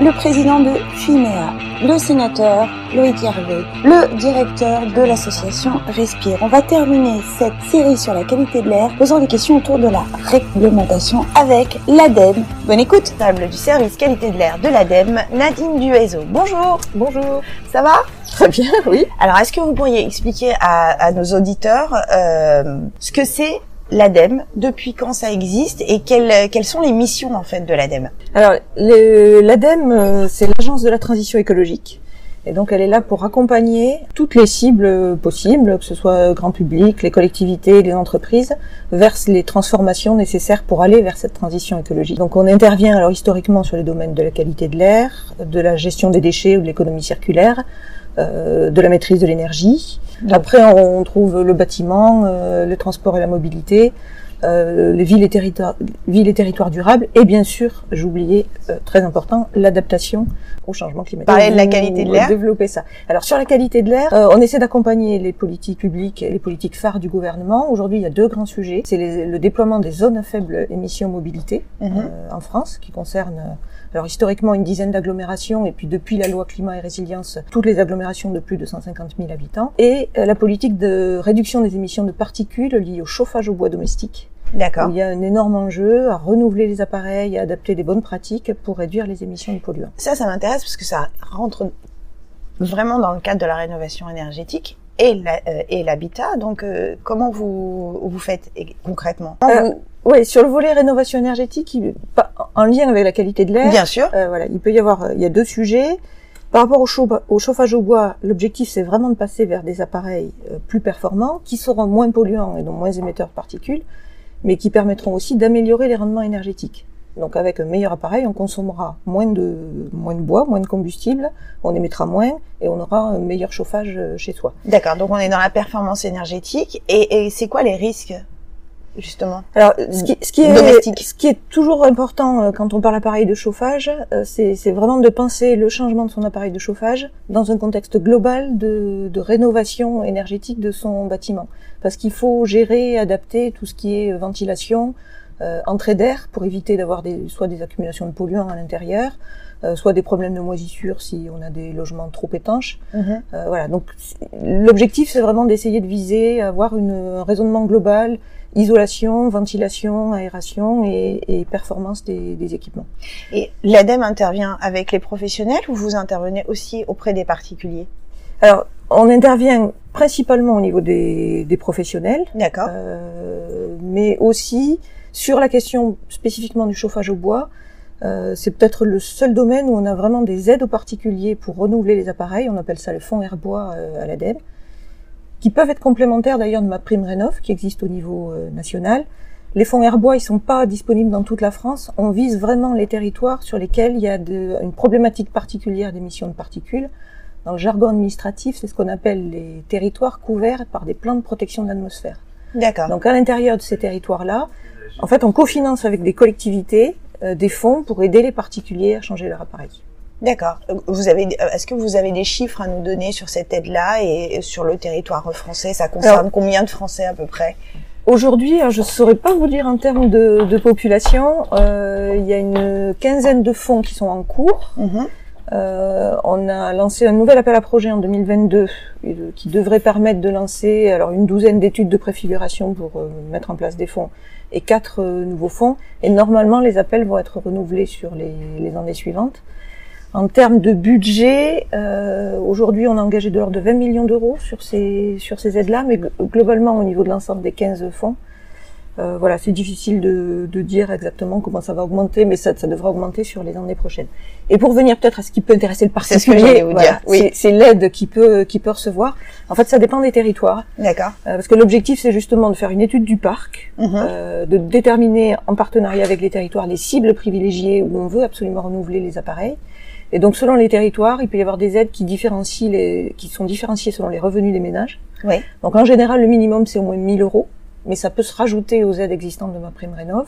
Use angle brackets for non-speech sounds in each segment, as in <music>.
le président de FIMEA, le sénateur Loïc Hervé, le directeur de l'association Respire. On va terminer cette série sur la qualité de l'air posant des questions autour de la réglementation avec l'ADEME. Bonne écoute Table du service qualité de l'air de l'ADEME, Nadine Duezo. Bonjour Bonjour Ça va? Très bien, oui. Alors, est-ce que vous pourriez expliquer à, à nos auditeurs euh, ce que c'est l'ADEME, depuis quand ça existe et quelles, quelles sont les missions en fait de l'ADEME? Alors, l'ADEME, euh, c'est l'agence de la transition écologique. Et donc, elle est là pour accompagner toutes les cibles possibles, que ce soit grand public, les collectivités, les entreprises, vers les transformations nécessaires pour aller vers cette transition écologique. Donc, on intervient alors historiquement sur les domaines de la qualité de l'air, de la gestion des déchets ou de l'économie circulaire, euh, de la maîtrise de l'énergie. Après, on trouve le bâtiment, euh, le transport et la mobilité, euh, les villes et, territoires, villes et territoires durables, et bien sûr, j'oubliais, euh, très important, l'adaptation au changement climatique. Parler de la qualité de l'air. Développer ça. Alors sur la qualité de l'air, euh, on essaie d'accompagner les politiques publiques et les politiques phares du gouvernement. Aujourd'hui, il y a deux grands sujets. C'est le déploiement des zones à faible émission mobilité Mhm. en France, qui concerne alors historiquement une dizaine d'agglomérations et puis depuis la loi climat et résilience, toutes les agglomérations de plus de 150 000 habitants et euh, la politique de réduction des émissions de particules liées au chauffage au bois domestique. D'accord. Il y a un énorme enjeu à renouveler les appareils, à adapter des bonnes pratiques pour réduire les émissions de polluants. Ça, ça m'intéresse parce que ça rentre vraiment dans le cadre de la rénovation énergétique et euh, l'habitat. Donc, euh, comment vous vous faites concrètement Euh, Oui, sur le volet rénovation énergétique, il- pas- en lien avec la qualité de l'air, Bien sûr. Voilà, il peut y avoir, il y a deux sujets. Par rapport au, chauffe- au chauffage au bois, l'objectif c'est vraiment de passer vers des appareils plus performants, qui seront moins polluants et donc moins émetteurs de particules, mais qui permettront aussi d'améliorer les rendements énergétiques. Donc avec un meilleur appareil, on consommera moins de moins de bois, moins de combustible, on émettra moins et on aura un meilleur chauffage euh, chez soi. D'accord. Donc, on est dans la performance énergétique. Et, et c'est quoi les risques, justement Alors, ce qui, ce qui est, Domestique. ce qui est toujours important euh, quand on parle appareil de chauffage, euh, c'est c'est vraiment de penser le changement de son appareil de chauffage dans un contexte global de, de rénovation énergétique de son bâtiment. Parce qu'il faut gérer, adapter tout ce qui est ventilation, euh, entrée d'air pour éviter d'avoir des, soit des accumulations de polluants à l'intérieur, euh, soit des problèmes de moisissure si on a des logements trop étanches. Mhm. Euh, voilà, donc l'objectif c'est vraiment d'essayer de viser, avoir une, un raisonnement global, isolation, ventilation, aération et, et performance des, des équipements. Et l'ADEME intervient avec les professionnels ou vous intervenez aussi auprès des particuliers? Alors, on intervient principalement au niveau des, des professionnels, D'accord. euh, mais aussi sur la question spécifiquement du chauffage au bois. euh, c'est peut-être le seul domaine où on a vraiment des aides aux particuliers pour renouveler les appareils. On appelle ça le fonds Airbois euh, à l'ADEME, qui peuvent être complémentaires d'ailleurs de ma prime Rénov qui existe au niveau euh, national. Les fonds Airbois, ils sont pas disponibles dans toute la France. On vise vraiment les territoires sur lesquels il y a de- une problématique particulière d'émissions de particules. Dans le jargon administratif, c'est ce qu'on appelle les territoires couverts par des plans de protection de l'atmosphère. D'accord. Donc à l'intérieur de ces territoires-là, en fait, on cofinance avec des collectivités euh, des fonds pour aider les particuliers à changer leur appareil. D'accord. Euh, Vous avez, euh, est-ce que vous avez des chiffres à nous donner sur cette aide-là et sur le territoire français? Ça concerne Alors- combien de Français à peu près? Aujourd'hui, alors, je ne saurais pas vous dire en termes de, de population, euh, il y a une quinzaine de fonds qui sont en cours. Mhm. Euh, on a lancé un nouvel appel à projet en 2022 euh, qui devrait permettre de lancer alors une douzaine d'études de préfiguration pour euh, mettre en place des fonds et quatre euh, nouveaux fonds. Et normalement, les appels vont être renouvelés sur les, les années suivantes. En termes de budget, aujourd'hui, on a engagé de l'ordre de 20 millions d'euros sur ces sur ces aides-là, mais gl- globalement au niveau de l'ensemble des 15 fonds. Euh, voilà, c'est difficile de, de dire exactement comment ça va augmenter, mais ça, ça devra augmenter sur les années prochaines. Et pour venir peut-être à ce qui peut intéresser le particulier, oui. c'est l'aide qui peut qui peut recevoir. En fait, ça dépend des territoires, D'accord. euh, parce que l'objectif c'est justement de faire une étude du parc, Mhm. euh, de déterminer en partenariat avec les territoires les cibles privilégiées où on veut absolument renouveler les appareils. Et donc selon les territoires, il peut y avoir des aides qui différencient les, qui sont différenciées selon les revenus des ménages. Oui. Donc en général, le minimum c'est au moins 1000 euros, mais ça peut se rajouter aux aides existantes de ma prime rénov.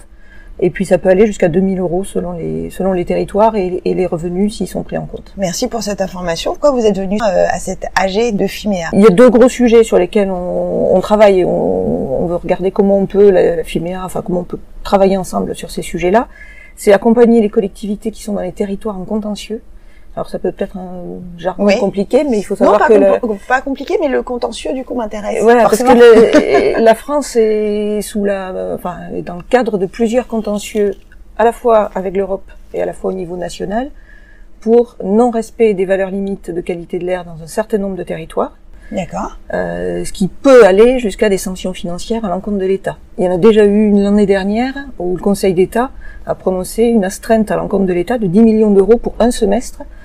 Et puis ça peut aller jusqu'à 2000 euros selon les selon les territoires et, et les revenus s'ils sont pris en compte. Merci pour cette information. Pourquoi vous êtes venu euh, à cet AG de FIMEA? Il y a deux gros sujets sur lesquels on, on travaille et on, on veut regarder comment on peut la, la FIMEA, enfin comment on peut travailler ensemble sur ces sujets-là. c'est accompagner les collectivités qui sont dans les territoires en contentieux. Alors ça peut peut-être un jargon compliqué, mais il faut savoir non, pas que pas compliqué, mais le contentieux du coup m'intéresse. Voilà, parce que la France est sous la, enfin, est dans le cadre de plusieurs contentieux, à la fois avec l'Europe et à la fois au niveau national, pour non-respect des valeurs limites de qualité de l'air dans un certain nombre de territoires. D'accord. Euh, ce qui peut aller jusqu'à des sanctions financières à l'encontre de l'État. Il y en a déjà eu une l'année dernière où le Conseil d'État a prononcé une astreinte à l'encontre de l'État de 10 millions d'euros pour un semestre euh,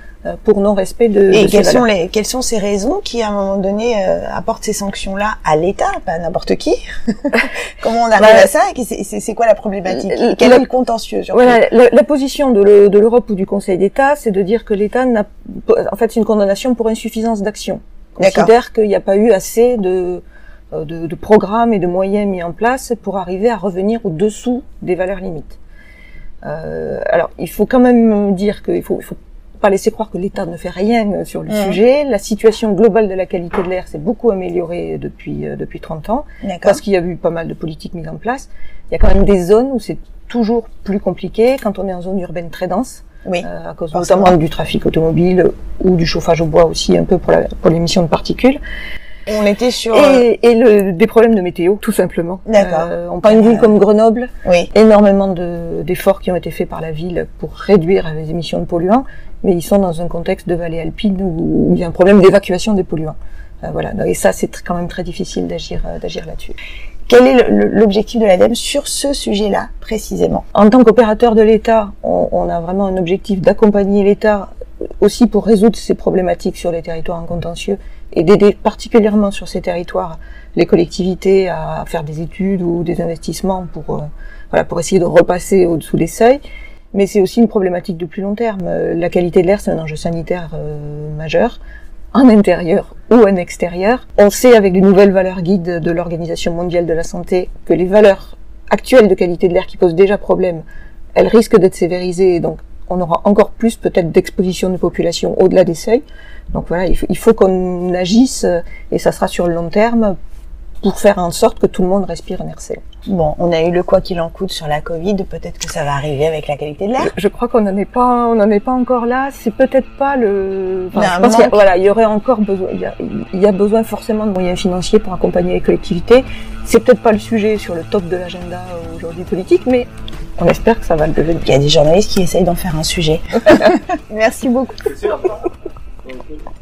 pour non-respect de. Et quelles, sont les, quelles sont ces raisons qui, à un moment donné, euh, apportent ces sanctions-là à l'État, pas à n'importe qui <laughs> Comment on arrive à ça C'est quoi la problématique Quel est le contentieux Voilà, la, la, position de l'Europe ou du Conseil d'État, c'est de dire que l'État n'a, en fait, c'est une condamnation pour insuffisance d'action considère qu'il n'y a pas eu assez de, euh, de, de, programmes et de moyens mis en place pour arriver à revenir au-dessous des valeurs limites. Euh, alors, il faut quand même dire qu'il faut, il faut pas laisser croire que l'État ne fait rien euh, sur le sujet. La situation globale de la qualité de l'air s'est beaucoup améliorée depuis euh, depuis 30 ans, parce qu'il y a eu pas mal de politiques mises en place. Il y a quand même des zones où c'est toujours plus compliqué quand on est en zone urbaine très dense oui, euh, à cause notamment du trafic automobile ou du chauffage au bois aussi un peu pour, la, pour l'émission de particules. On était sur et, et le, des problèmes de météo, tout simplement. D'accord. Euh, on prend une ville comme Grenoble, oui. énormément de, d'efforts qui ont été faits par la ville pour réduire les émissions de polluants, mais ils sont dans un contexte de vallée alpine où, où il y a un problème d'évacuation des polluants. Euh, voilà. Et ça, c'est quand même très difficile d'agir, euh, d'agir là-dessus. Quel est l'objectif de l'ADEME sur ce sujet-là précisément? En tant qu'opérateur de l'État, on, on, a vraiment un objectif d'accompagner l'État aussi pour résoudre ces problématiques sur les territoires en contentieux et d'aider particulièrement sur ces territoires les collectivités à faire des études ou des investissements pour euh, voilà pour essayer de repasser au-dessous des seuils. Mais c'est aussi une problématique de plus long terme. La qualité de l'air, c'est un enjeu sanitaire euh, majeur en intérieur ou en extérieur. On sait avec les nouvelles valeurs guides de l'Organisation mondiale de la santé que les valeurs actuelles de qualité de l'air qui posent déjà problème, elles risquent d'être sévérisées, donc on aura encore plus peut-être d'exposition de population au-delà des seuils. Donc voilà, il faut, qu'on agisse, et ça sera sur le long terme, pour faire en sorte que tout le monde respire un air sain. Bon, on a eu le quoi qu'il en coûte sur la Covid, peut-être que ça va arriver avec la qualité de l'air. Je crois qu'on n'en est pas, on n'en est pas encore là. C'est peut-être pas le. Enfin, je pense qu'il y, voilà, il y aurait encore besoin, il y, a, il y, a, besoin forcément de moyens financiers pour accompagner les collectivités. C'est peut-être pas le sujet sur le top de l'agenda aujourd'hui politique, mais on espère que ça va le devenir. Il y a des journalistes qui essayent d'en faire un sujet. <laughs> Merci beaucoup. <laughs>